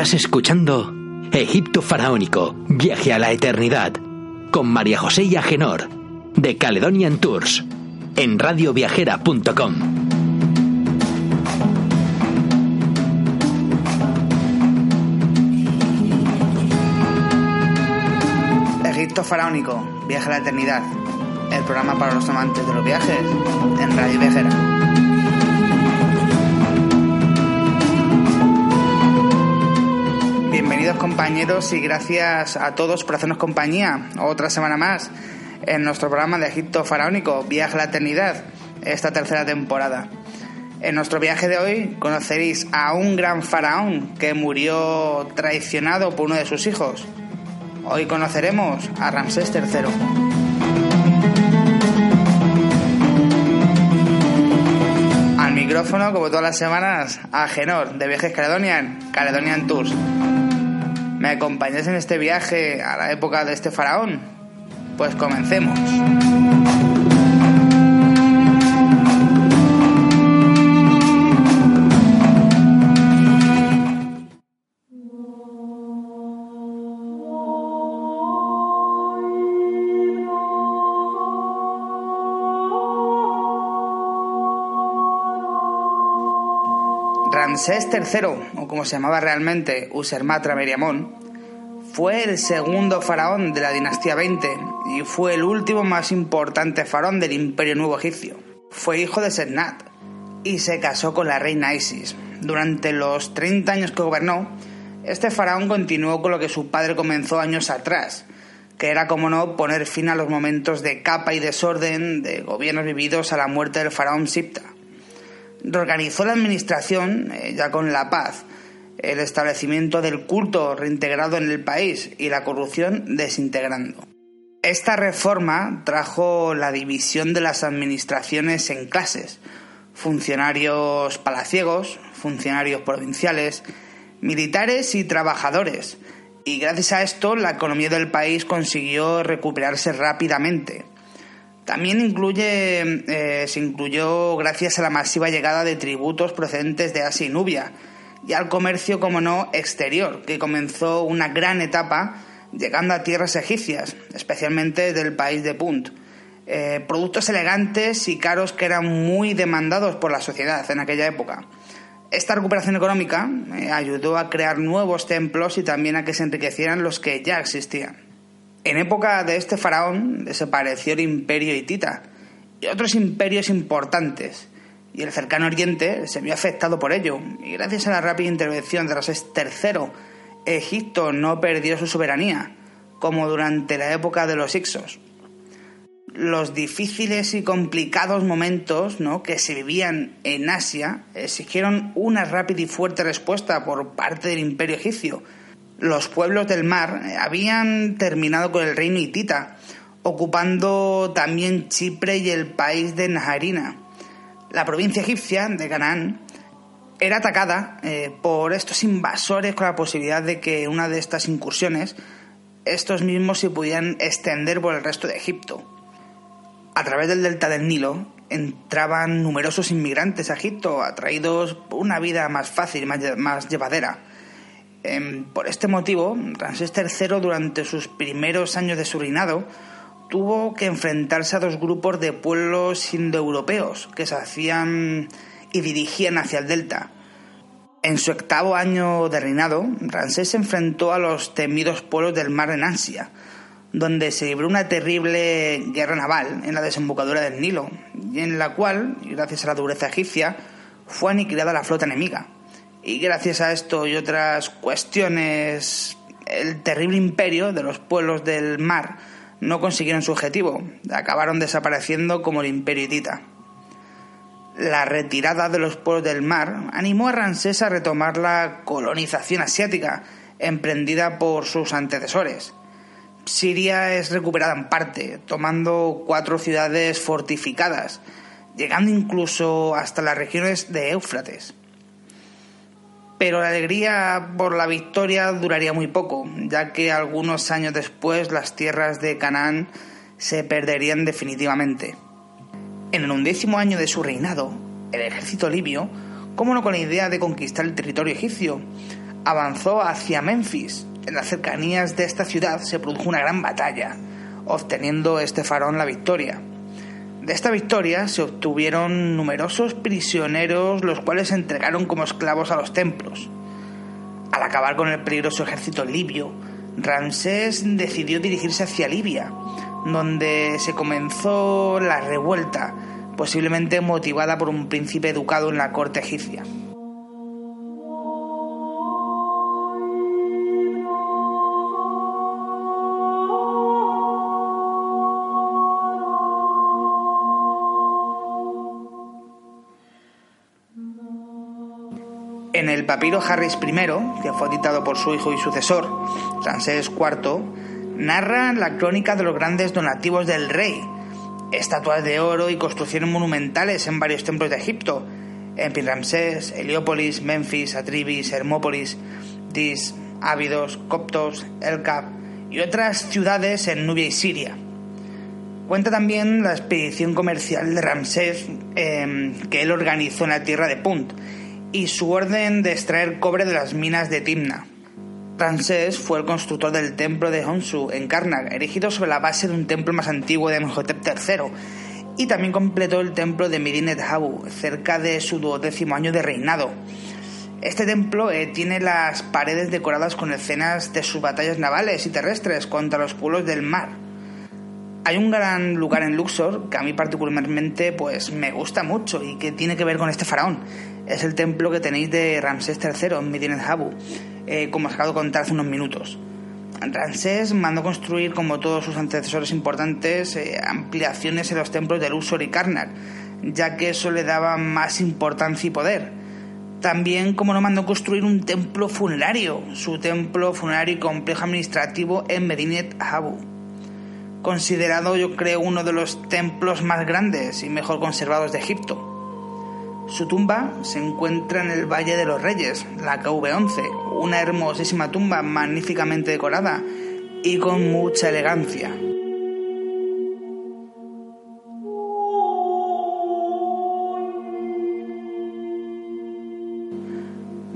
Estás escuchando Egipto Faraónico, Viaje a la Eternidad, con María José y Agenor, de Caledonian Tours, en radioviajera.com. Egipto Faraónico, Viaje a la Eternidad, el programa para los amantes de los viajes, en Radio Viajera. Bienvenidos compañeros y gracias a todos por hacernos compañía otra semana más en nuestro programa de Egipto Faraónico, Viaje a la Eternidad, esta tercera temporada. En nuestro viaje de hoy conoceréis a un gran faraón que murió traicionado por uno de sus hijos. Hoy conoceremos a Ramsés III. Al micrófono, como todas las semanas, a Genor, de Viajes Caledonian, Caledonian Tours. ¿Me acompañáis en este viaje a la época de este faraón? Pues comencemos. Ramsés III, o como se llamaba realmente Usermatra Meriamón, fue el segundo faraón de la dinastía 20 y fue el último más importante faraón del Imperio Nuevo Egipcio. Fue hijo de Setnat y se casó con la reina Isis. Durante los 30 años que gobernó, este faraón continuó con lo que su padre comenzó años atrás, que era, como no, poner fin a los momentos de capa y desorden de gobiernos vividos a la muerte del faraón Sipta reorganizó la administración eh, ya con la paz, el establecimiento del culto reintegrado en el país y la corrupción desintegrando. Esta reforma trajo la división de las administraciones en clases, funcionarios palaciegos, funcionarios provinciales, militares y trabajadores, y gracias a esto la economía del país consiguió recuperarse rápidamente. También incluye, eh, se incluyó gracias a la masiva llegada de tributos procedentes de Asia y Nubia y al comercio, como no, exterior, que comenzó una gran etapa llegando a tierras egipcias, especialmente del país de Punt. Eh, productos elegantes y caros que eran muy demandados por la sociedad en aquella época. Esta recuperación económica eh, ayudó a crear nuevos templos y también a que se enriquecieran los que ya existían. En época de este faraón desapareció el imperio hitita y otros imperios importantes, y el cercano oriente se vio afectado por ello, y gracias a la rápida intervención de Ramsés III, Egipto no perdió su soberanía, como durante la época de los Ixos. Los difíciles y complicados momentos ¿no? que se vivían en Asia exigieron una rápida y fuerte respuesta por parte del imperio egipcio, los pueblos del mar habían terminado con el reino hitita, ocupando también Chipre y el país de Najarina. La provincia egipcia de Canaán era atacada eh, por estos invasores con la posibilidad de que una de estas incursiones estos mismos se pudieran extender por el resto de Egipto. A través del delta del Nilo entraban numerosos inmigrantes a Egipto, atraídos por una vida más fácil, más, más llevadera. Em, por este motivo, Ramsés III durante sus primeros años de su reinado tuvo que enfrentarse a dos grupos de pueblos indoeuropeos que se hacían y dirigían hacia el delta. En su octavo año de reinado, Ramsés se enfrentó a los temidos pueblos del mar de Nansia, donde se libró una terrible guerra naval en la desembocadura del Nilo, en la cual, gracias a la dureza egipcia, fue aniquilada la flota enemiga. Y gracias a esto y otras cuestiones, el terrible imperio de los pueblos del mar no consiguieron su objetivo, acabaron desapareciendo como el imperio hitita la retirada de los pueblos del mar animó a Ramsés a retomar la colonización asiática emprendida por sus antecesores. Siria es recuperada en parte, tomando cuatro ciudades fortificadas, llegando incluso hasta las regiones de Éufrates. Pero la alegría por la victoria duraría muy poco, ya que algunos años después las tierras de Canaán se perderían definitivamente. En el undécimo año de su reinado, el ejército libio, como no con la idea de conquistar el territorio egipcio, avanzó hacia Memphis. En las cercanías de esta ciudad se produjo una gran batalla, obteniendo este faraón la victoria. De esta victoria se obtuvieron numerosos prisioneros, los cuales se entregaron como esclavos a los templos. Al acabar con el peligroso ejército libio, Ramsés decidió dirigirse hacia Libia, donde se comenzó la revuelta, posiblemente motivada por un príncipe educado en la corte egipcia. Papiro Harris I, que fue editado por su hijo y sucesor, Ramsés IV, narra la crónica de los grandes donativos del rey, estatuas de oro y construcciones monumentales en varios templos de Egipto, en Piramsés, Heliópolis, Memphis, Atribis, Hermópolis, Dis, Ávidos, Coptos, Elkab y otras ciudades en Nubia y Siria. Cuenta también la expedición comercial de Ramsés em, que él organizó en la tierra de Punt y su orden de extraer cobre de las minas de Timna. Ramsés fue el constructor del templo de Honsu en Karnak, erigido sobre la base de un templo más antiguo de Amenhotep III, y también completó el templo de Medinet Habu, cerca de su duodécimo año de reinado. Este templo eh, tiene las paredes decoradas con escenas de sus batallas navales y terrestres contra los pueblos del mar. Hay un gran lugar en Luxor que a mí particularmente pues me gusta mucho y que tiene que ver con este faraón. Es el templo que tenéis de Ramsés III en Medinet Habu eh, como acabo de contar hace unos minutos. Ramsés mandó construir, como todos sus antecesores importantes, eh, ampliaciones en los templos de Luxor y Karnak, ya que eso le daba más importancia y poder. También, como no, mandó construir un templo funerario, su templo funerario y complejo administrativo en Medinet Habu. Considerado, yo creo, uno de los templos más grandes y mejor conservados de Egipto. Su tumba se encuentra en el Valle de los Reyes, la KV11, una hermosísima tumba magníficamente decorada y con mucha elegancia.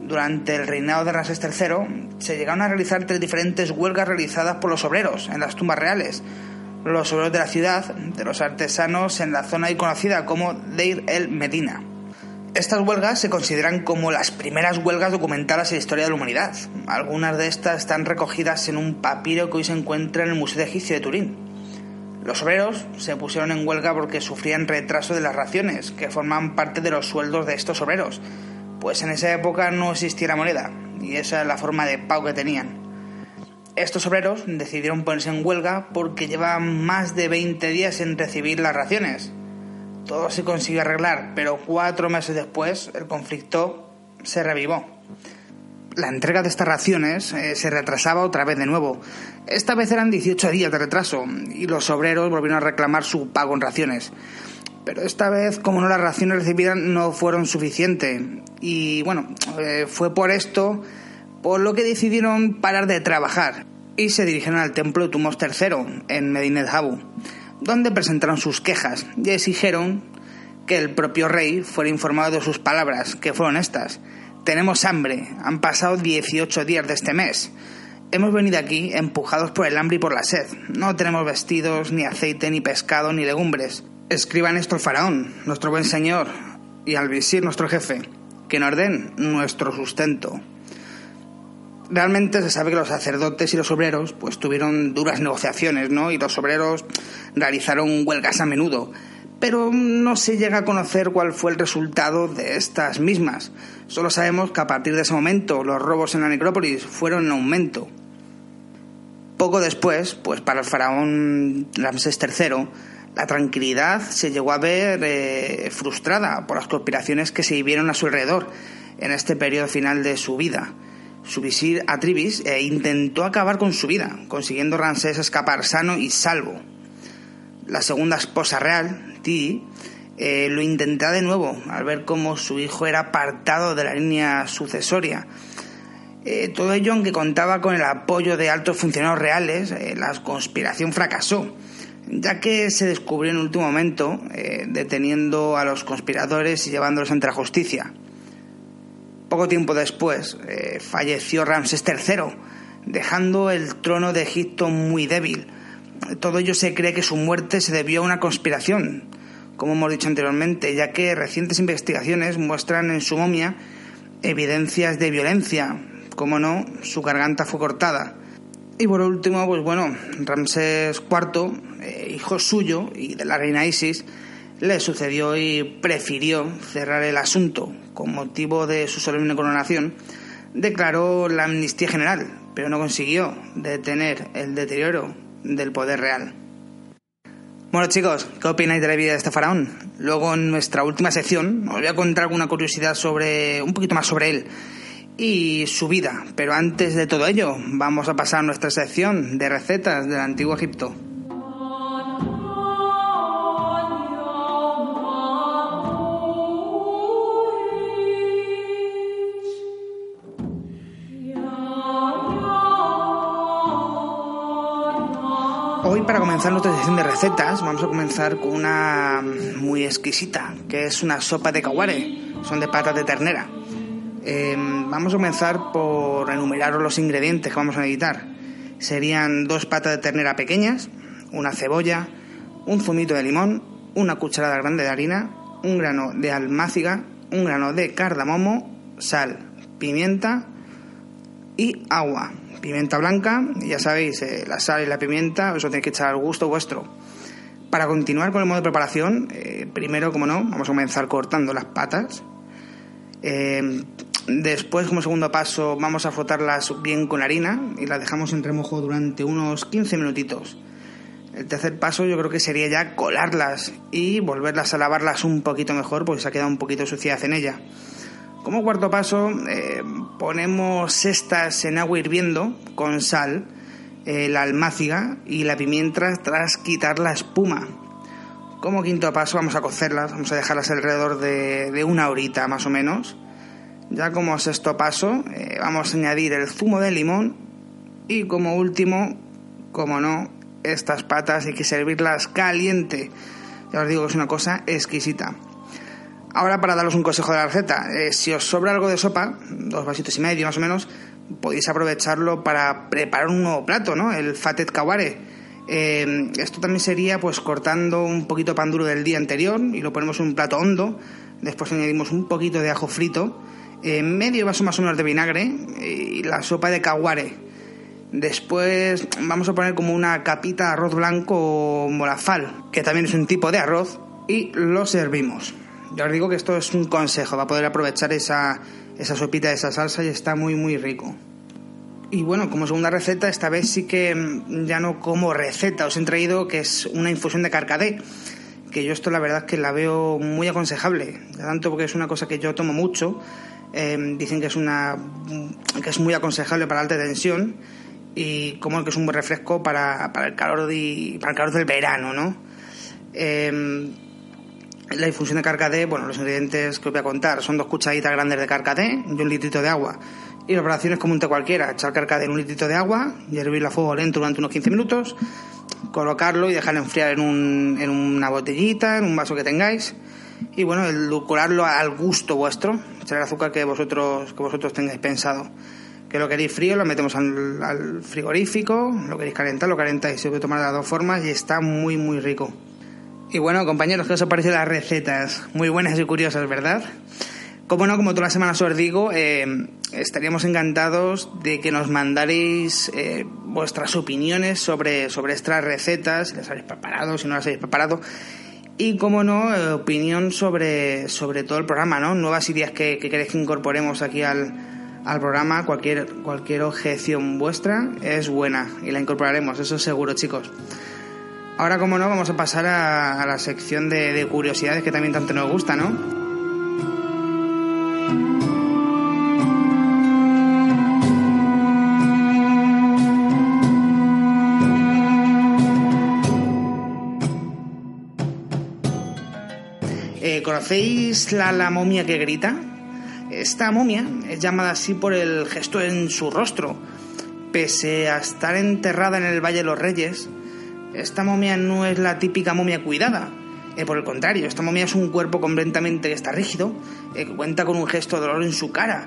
Durante el reinado de Ramsés III se llegaron a realizar tres diferentes huelgas realizadas por los obreros en las tumbas reales, los obreros de la ciudad, de los artesanos en la zona ahí conocida como Deir el Medina. Estas huelgas se consideran como las primeras huelgas documentadas en la historia de la humanidad. Algunas de estas están recogidas en un papiro que hoy se encuentra en el Museo Egipcio de Turín. Los obreros se pusieron en huelga porque sufrían retraso de las raciones, que forman parte de los sueldos de estos obreros, pues en esa época no existía la moneda, y esa es la forma de pago que tenían. Estos obreros decidieron ponerse en huelga porque llevaban más de 20 días en recibir las raciones, todo se consiguió arreglar, pero cuatro meses después el conflicto se revivó. La entrega de estas raciones eh, se retrasaba otra vez de nuevo. Esta vez eran 18 días de retraso y los obreros volvieron a reclamar su pago en raciones. Pero esta vez, como no las raciones recibidas no fueron suficientes. Y bueno, eh, fue por esto por lo que decidieron parar de trabajar y se dirigieron al templo de Tumos III en Medinet Habu donde presentaron sus quejas y exigieron que el propio rey fuera informado de sus palabras, que fueron estas. Tenemos hambre, han pasado 18 días de este mes. Hemos venido aquí empujados por el hambre y por la sed. No tenemos vestidos, ni aceite, ni pescado, ni legumbres. Escriban esto al faraón, nuestro buen señor, y al visir, nuestro jefe. que nos den nuestro sustento. Realmente se sabe que los sacerdotes y los obreros pues tuvieron duras negociaciones, ¿no? Y los obreros realizaron huelgas a menudo, pero no se llega a conocer cuál fue el resultado de estas mismas. Solo sabemos que a partir de ese momento los robos en la necrópolis fueron en aumento. Poco después, pues para el faraón Ramsés III, la tranquilidad se llegó a ver eh, frustrada por las conspiraciones que se vivieron a su alrededor en este periodo final de su vida. Su visir Atribis eh, intentó acabar con su vida, consiguiendo Ramsés escapar sano y salvo. La segunda esposa real, Ti, eh, lo intentará de nuevo al ver cómo su hijo era apartado de la línea sucesoria. todo ello, aunque contaba con el apoyo de altos funcionarios reales, la conspiración fracasó ya que se descubrió en último momento eh, deteniendo a los conspiradores y llevándolos ante la justicia. Poco tiempo después eh, falleció Ramsés III, dejando el trono de Egipto muy débil. Todo ello se cree que su muerte se debió a una conspiración, como hemos dicho anteriormente, ya que recientes investigaciones muestran en su momia evidencias de violencia. Como no, su garganta fue cortada y por último, pues bueno, Ramsés IV, eh, hijo suyo y de la reina Isis, le sucedió y prefirió cerrar el asunto con motivo de su solemne coronación. Declaró la amnistía general, pero no consiguió detener el deterioro del poder real. Bueno chicos, ¿qué opináis de la vida de este faraón? Luego en nuestra última sección os voy a contar alguna curiosidad sobre un poquito más sobre él y su vida. Pero antes de todo ello, vamos a pasar a nuestra sección de recetas del antiguo Egipto. Para comenzar nuestra sección de recetas vamos a comenzar con una muy exquisita, que es una sopa de kaware, son de patas de ternera. Em, vamos a comenzar por enumerar los ingredientes que vamos a necesitar. Serían dos patas de ternera pequeñas, una cebolla, un zumito de limón, una cucharada grande de harina, un grano de almáciga, un grano de cardamomo, sal, pimienta y agua. Pimienta blanca, ya sabéis, eh, la sal y la pimienta, eso tenéis que echar al gusto vuestro. Para continuar con el modo de preparación, eh, primero, como no, vamos a comenzar cortando las patas. Em, Después, como segundo paso, vamos a frotarlas bien con harina y las dejamos en remojo durante unos 15 minutitos. El tercer paso yo creo que sería ya colarlas y volverlas a lavarlas un poquito mejor porque se ha quedado un poquito suciedad en ella. Como cuarto paso, eh, ponemos estas en agua hirviendo con sal, eh, la almáciga y la pimienta tras quitar la espuma. Como quinto paso vamos a cocerlas, vamos a dejarlas alrededor de, una horita más o menos ya como sexto paso, eh, vamos a añadir el zumo de limón y como último, como no, estas patas hay que servirlas caliente. Ya os digo que es una cosa exquisita. Ahora para daros un consejo de la receta, eh, si os sobra algo de sopa, dos vasitos y medio más o menos, podéis aprovecharlo para preparar un nuevo plato, ¿no? El fatet kaware. Eh, esto también sería pues cortando un poquito pan duro del día anterior y lo ponemos en un plato hondo. Después añadimos un poquito de ajo frito medio vaso más o menos de vinagre y la sopa de caguare. Después vamos a poner como una capita de arroz blanco o molafal, que también es un tipo de arroz, y lo servimos. Ya os digo que esto es un consejo, va a poder aprovechar esa, esa sopita esa salsa y está muy muy rico. Y bueno, como segunda receta, esta vez sí que mm, ya no como receta, os he traído que es una infusión de carcadé, que yo esto la verdad es que la veo muy aconsejable, tanto porque es una cosa que yo tomo mucho Em, dicen que es una que es muy aconsejable para alta tensión y como que es un buen refresco para, para el calor del verano, ¿no? Em, la infusión de carcadé, bueno, los ingredientes que os voy a contar son dos cucharitas grandes de carcadé y un litrito de agua. Y la operación es como un té cualquiera, echar carcadé en un litrito de agua y hervirlo a fuego lento durante unos 15 minutos, colocarlo y dejarlo enfriar en, un, en una botellita, en un vaso que tengáis y bueno, edulcorarlo al gusto vuestro, echar el azúcar que vosotros, que vosotros tengáis pensado. Que lo queréis frío, lo metemos al, frigorífico, lo queréis calentar, lo calentáis, se puede tomar de las dos formas y está muy muy rico. Y bueno, compañeros, ¿qué os parecido las recetas? Muy buenas y curiosas, ¿verdad? Como no, como todas las semanas os digo, eh, estaríamos encantados de que nos mandaréis eh, vuestras opiniones sobre, sobre estas recetas, si las habéis preparado, si no las habéis preparado. Y, como no, eh, opinión sobre, sobre todo el programa, ¿no? Nuevas ideas que, que queréis que incorporemos aquí al, al programa. Cualquier, cualquier objeción vuestra es buena y la incorporaremos, eso seguro, chicos. Ahora, como no, vamos a pasar a, la sección de, de curiosidades que también tanto nos gusta, ¿no? ¿Conocéis la, la momia que grita? Esta momia es llamada así por el gesto en su rostro. Pese a estar enterrada en el Valle de los Reyes, esta momia no es la típica momia cuidada. Eh, por el contrario, esta momia es un cuerpo completamente que está rígido, eh, cuenta con un gesto de dolor en su cara.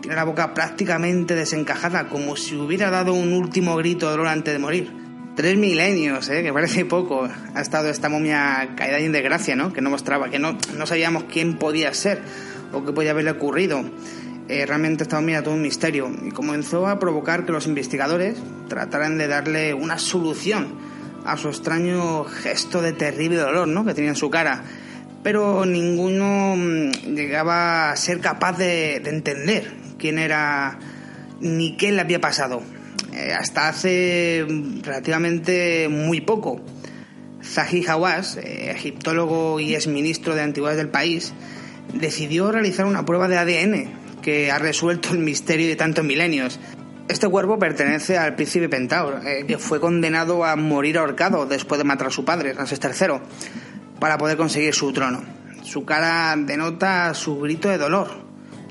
Tiene la boca prácticamente desencajada, como si hubiera dado un último grito de dolor antes de morir. Tres milenios, ¿eh? que parece poco, ha estado esta momia caída en desgracia, ¿no? Que no mostraba, que no, no sabíamos quién podía ser o qué podía haberle ocurrido. Eh, realmente esta momia todo un misterio y comenzó a provocar que los investigadores trataran de darle una solución a su extraño gesto de terrible dolor, ¿no? Que tenía en su cara. Pero ninguno mm, llegaba a ser capaz de, de entender quién era ni qué le había pasado. Eh, hasta hace relativamente muy poco. Zahi Hawass, eh, egiptólogo y exministro de Antigüedades del país, decidió realizar una prueba de ADN que ha resuelto el misterio de tantos milenios. Este cuerpo pertenece al príncipe Pentaur, eh, que fue condenado a morir ahorcado después de matar a su padre, Ramsés III, para poder conseguir su trono. Su cara denota su grito de dolor,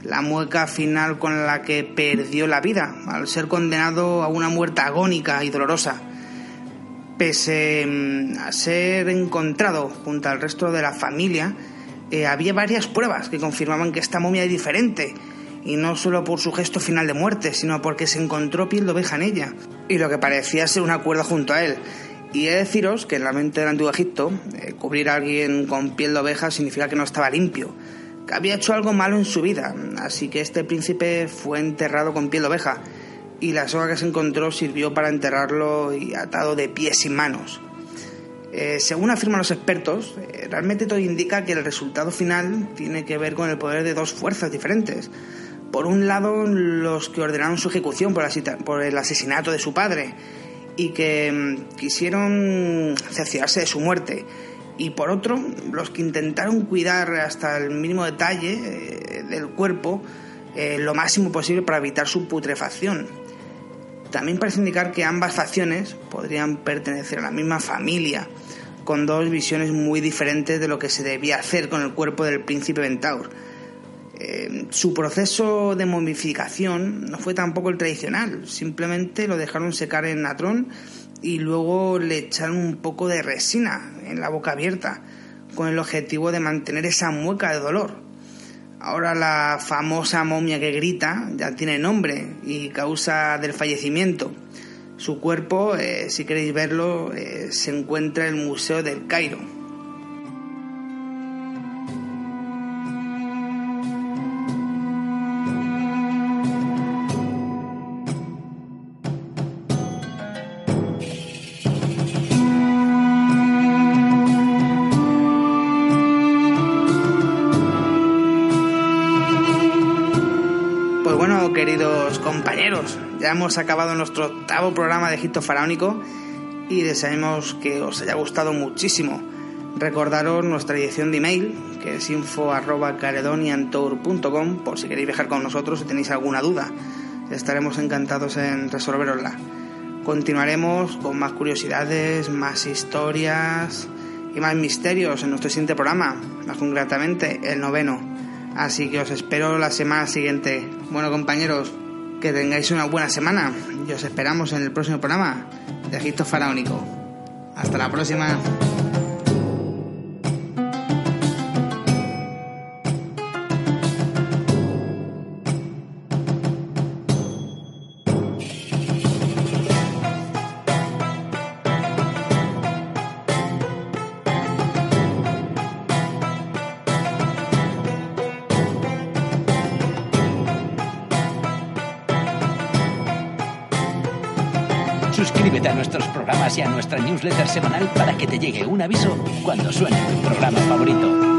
la mueca final con la que perdió la vida al ser condenado a una muerte agónica y dolorosa. Pese mm, a ser encontrado junto al resto de la familia, eh, había varias pruebas que confirmaban que esta momia es diferente, y no solo por su gesto final de muerte, sino porque se encontró piel de oveja en ella, y lo que parecía ser una cuerda junto a él. Y he de deciros que en la mente del antiguo Egipto, eh, cubrir a alguien con piel de oveja significa que no estaba limpio, había hecho algo malo en su vida, así que este príncipe fue enterrado con piel de oveja y la soga que se encontró sirvió para enterrarlo y atado de pies y manos. Eh, según afirman los expertos, eh, realmente todo indica que el resultado final tiene que ver con el poder de dos fuerzas diferentes. Por un lado, los que ordenaron su ejecución por, el asesinato de su padre y que mm, quisieron cerciorarse de su muerte y por otro, los que intentaron cuidar hasta el mínimo detalle eh, del cuerpo eh, lo máximo posible para evitar su putrefacción. También parece indicar que ambas facciones podrían pertenecer a la misma familia, con dos visiones muy diferentes de lo que se debía hacer con el cuerpo del príncipe Ventaur. Eh, su proceso de momificación no fue tampoco el tradicional, simplemente lo dejaron secar en natrón y luego le echaron un poco de resina en la boca abierta con el objetivo de mantener esa mueca de dolor. Ahora la famosa momia que grita ya tiene nombre y causa del fallecimiento. Su cuerpo, eh, si queréis verlo, eh, se encuentra en el Museo del Cairo. Hemos acabado nuestro octavo programa de Egipto Faraónico y deseamos que os haya gustado muchísimo. Recordaros nuestra dirección de email, que es info.caledoniantour.com, por si queréis viajar con nosotros y tenéis alguna duda. Estaremos encantados en resolverosla. Continuaremos con más curiosidades, más historias y más misterios en nuestro siguiente programa, más concretamente el noveno. Así que os espero la semana siguiente. Bueno compañeros, que tengáis una buena semana y os esperamos en el próximo programa de Egipto Faraónico. Hasta la próxima. Suscríbete a nuestros programas y a nuestra newsletter semanal para que te llegue un aviso cuando suene tu programa favorito.